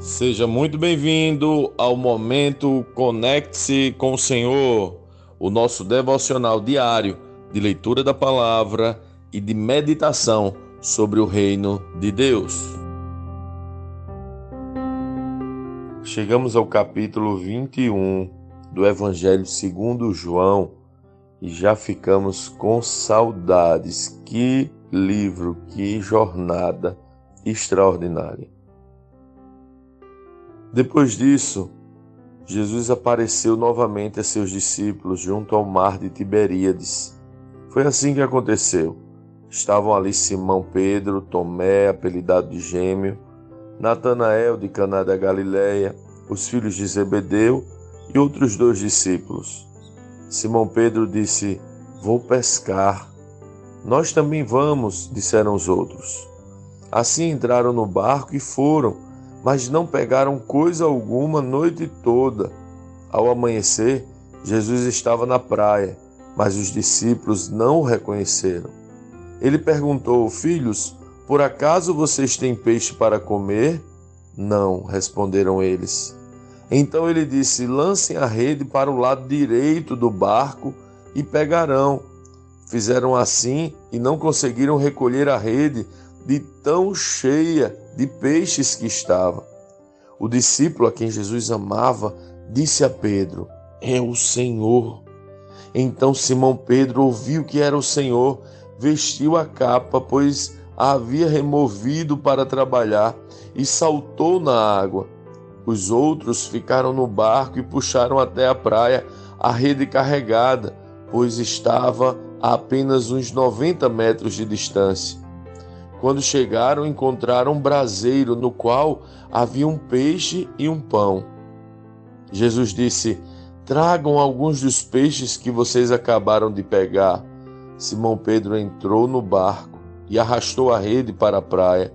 Seja muito bem-vindo ao momento Conecte-se com o Senhor, o nosso devocional diário de leitura da palavra e de meditação sobre o reino de Deus. Chegamos ao capítulo 21 do Evangelho segundo João e já ficamos com saudades. Que livro, que jornada extraordinária. Depois disso, Jesus apareceu novamente a seus discípulos junto ao mar de Tiberíades. Foi assim que aconteceu. Estavam ali Simão Pedro, Tomé, apelidado de Gêmeo, Natanael de Caná da Galileia, os filhos de Zebedeu e outros dois discípulos. Simão Pedro disse: Vou pescar. Nós também vamos, disseram os outros. Assim entraram no barco e foram mas não pegaram coisa alguma noite toda. Ao amanhecer, Jesus estava na praia, mas os discípulos não o reconheceram. Ele perguntou: Filhos, por acaso vocês têm peixe para comer? Não, responderam eles. Então ele disse: Lancem a rede para o lado direito do barco e pegarão. Fizeram assim e não conseguiram recolher a rede de tão cheia de peixes que estava. O discípulo a quem Jesus amava disse a Pedro: É o Senhor. Então Simão Pedro ouviu que era o Senhor, vestiu a capa, pois a havia removido para trabalhar, e saltou na água. Os outros ficaram no barco e puxaram até a praia a rede carregada, pois estava a apenas uns 90 metros de distância. Quando chegaram, encontraram um braseiro no qual havia um peixe e um pão. Jesus disse: Tragam alguns dos peixes que vocês acabaram de pegar. Simão Pedro entrou no barco e arrastou a rede para a praia.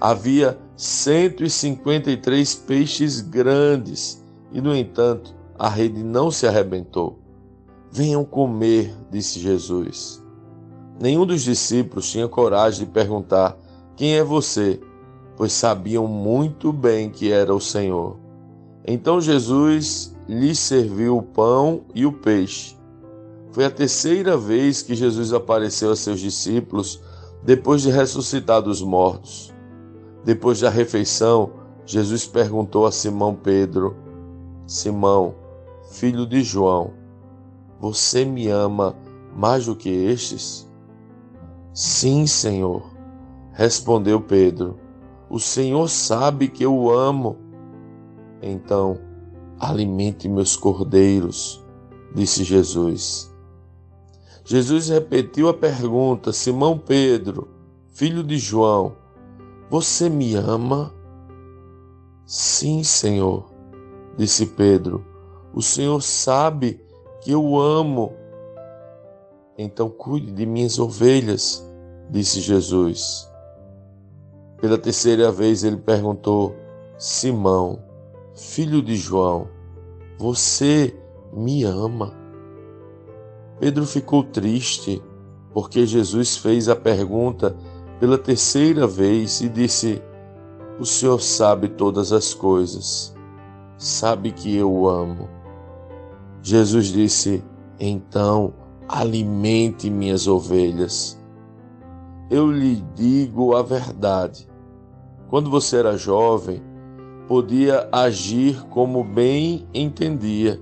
Havia 153 peixes grandes e, no entanto, a rede não se arrebentou. Venham comer, disse Jesus. Nenhum dos discípulos tinha coragem de perguntar: Quem é você? Pois sabiam muito bem que era o Senhor. Então Jesus lhes serviu o pão e o peixe. Foi a terceira vez que Jesus apareceu a seus discípulos depois de ressuscitar dos mortos. Depois da refeição, Jesus perguntou a Simão Pedro: Simão, filho de João, você me ama mais do que estes? Sim, Senhor, respondeu Pedro. O Senhor sabe que eu amo. Então, alimente meus cordeiros, disse Jesus. Jesus repetiu a pergunta: Simão Pedro, filho de João, você me ama? Sim, Senhor, disse Pedro. O Senhor sabe que eu amo. Então cuide de minhas ovelhas disse Jesus. Pela terceira vez ele perguntou: Simão, filho de João, você me ama? Pedro ficou triste porque Jesus fez a pergunta pela terceira vez e disse: O Senhor sabe todas as coisas, sabe que eu o amo. Jesus disse: Então alimente minhas ovelhas eu lhe digo a verdade. Quando você era jovem, podia agir como bem entendia.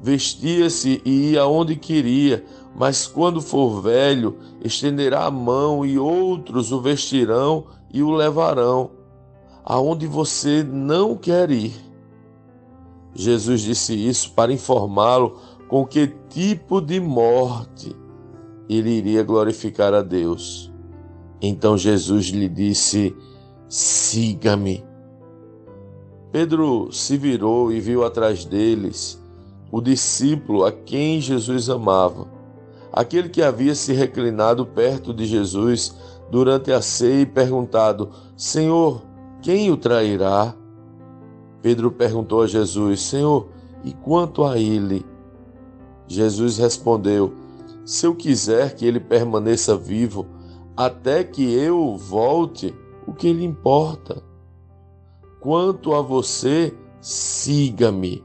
Vestia-se e ia onde queria, mas quando for velho, estenderá a mão e outros o vestirão e o levarão aonde você não quer ir. Jesus disse isso para informá-lo com que tipo de morte ele iria glorificar a Deus. Então Jesus lhe disse: Siga-me. Pedro se virou e viu atrás deles o discípulo a quem Jesus amava, aquele que havia se reclinado perto de Jesus durante a ceia e perguntado: Senhor, quem o trairá? Pedro perguntou a Jesus: Senhor, e quanto a ele? Jesus respondeu: Se eu quiser que ele permaneça vivo, até que eu volte, o que lhe importa? quanto a você, siga-me.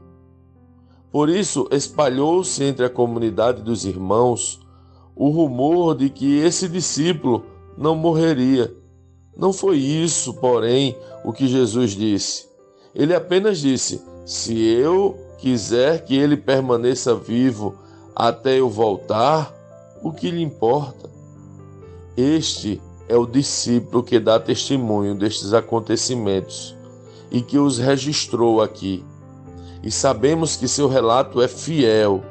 Por isso espalhou-se entre a comunidade dos irmãos o rumor de que esse discípulo não morreria. Não foi isso, porém, o que Jesus disse. Ele apenas disse: Se eu quiser que ele permaneça vivo até eu voltar, o que lhe importa? Este é o discípulo que dá testemunho destes acontecimentos e que os registrou aqui. E sabemos que seu relato é fiel.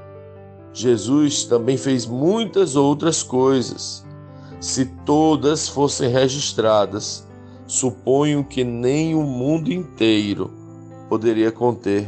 Jesus também fez muitas outras coisas. Se todas fossem registradas, suponho que nem o mundo inteiro poderia conter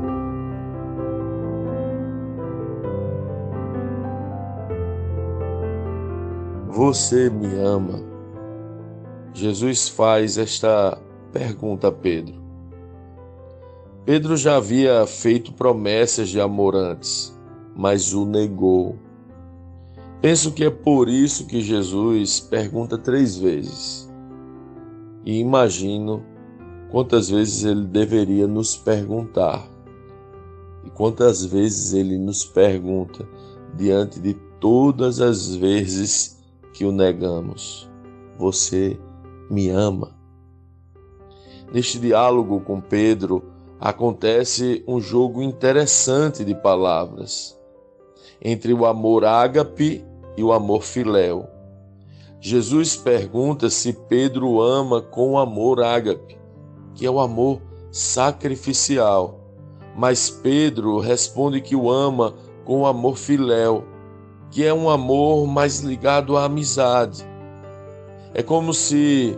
Você me ama? Jesus faz esta pergunta a Pedro. Pedro já havia feito promessas de amor antes, mas o negou. Penso que é por isso que Jesus pergunta três vezes. E imagino quantas vezes ele deveria nos perguntar. E quantas vezes ele nos pergunta diante de todas as vezes que o negamos: Você me ama? Neste diálogo com Pedro, acontece um jogo interessante de palavras entre o amor ágape e o amor filéu. Jesus pergunta se Pedro ama com o amor ágape, que é o amor sacrificial, mas Pedro responde que o ama com o amor filéu, que é um amor mais ligado à amizade. É como se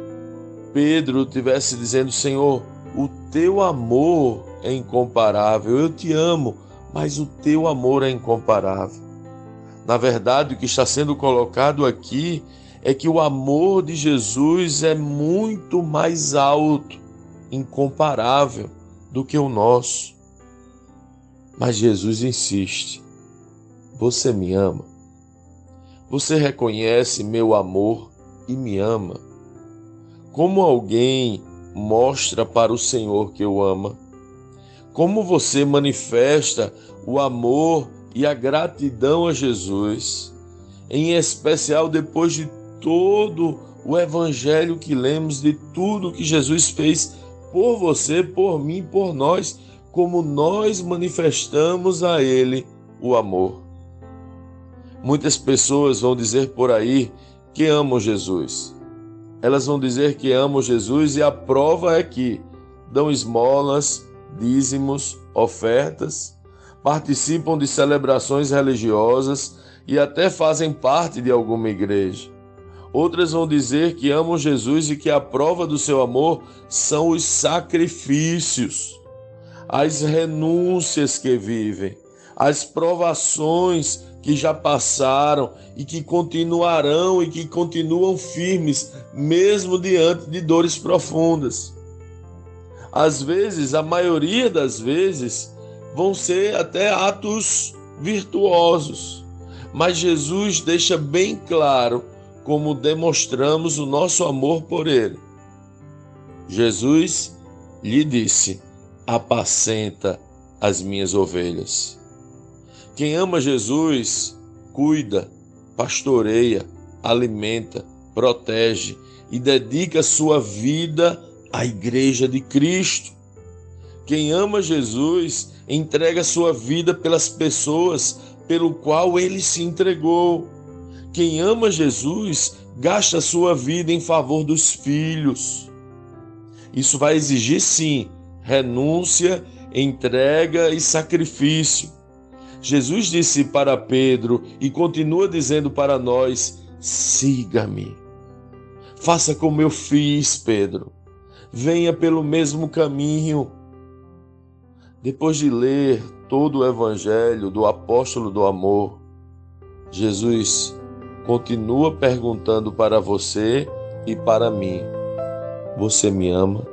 Pedro tivesse dizendo: Senhor, o teu amor é incomparável. Eu te amo, mas o teu amor é incomparável. Na verdade, o que está sendo colocado aqui é que o amor de Jesus é muito mais alto, incomparável do que o nosso. Mas Jesus insiste: Você me ama? Você reconhece meu amor e me ama? Como alguém mostra para o Senhor que o ama? Como você manifesta o amor e a gratidão a Jesus, em especial depois de todo o evangelho que lemos, de tudo que Jesus fez por você, por mim, por nós, como nós manifestamos a Ele o amor. Muitas pessoas vão dizer por aí que amam Jesus, elas vão dizer que amam Jesus e a prova é que dão esmolas, dízimos, ofertas, participam de celebrações religiosas e até fazem parte de alguma igreja. Outras vão dizer que amam Jesus e que a prova do seu amor são os sacrifícios, as renúncias que vivem, as provações que já passaram e que continuarão e que continuam firmes, mesmo diante de dores profundas. Às vezes, a maioria das vezes, vão ser até atos virtuosos, mas Jesus deixa bem claro como demonstramos o nosso amor por Ele. Jesus lhe disse: Apacenta as minhas ovelhas. Quem ama Jesus, cuida, pastoreia, alimenta, protege e dedica sua vida à igreja de Cristo. Quem ama Jesus, entrega sua vida pelas pessoas pelo qual ele se entregou. Quem ama Jesus, gasta sua vida em favor dos filhos. Isso vai exigir sim renúncia, entrega e sacrifício Jesus disse para Pedro e continua dizendo para nós: siga-me. Faça como eu fiz, Pedro. Venha pelo mesmo caminho. Depois de ler todo o evangelho do apóstolo do amor, Jesus continua perguntando para você e para mim: Você me ama?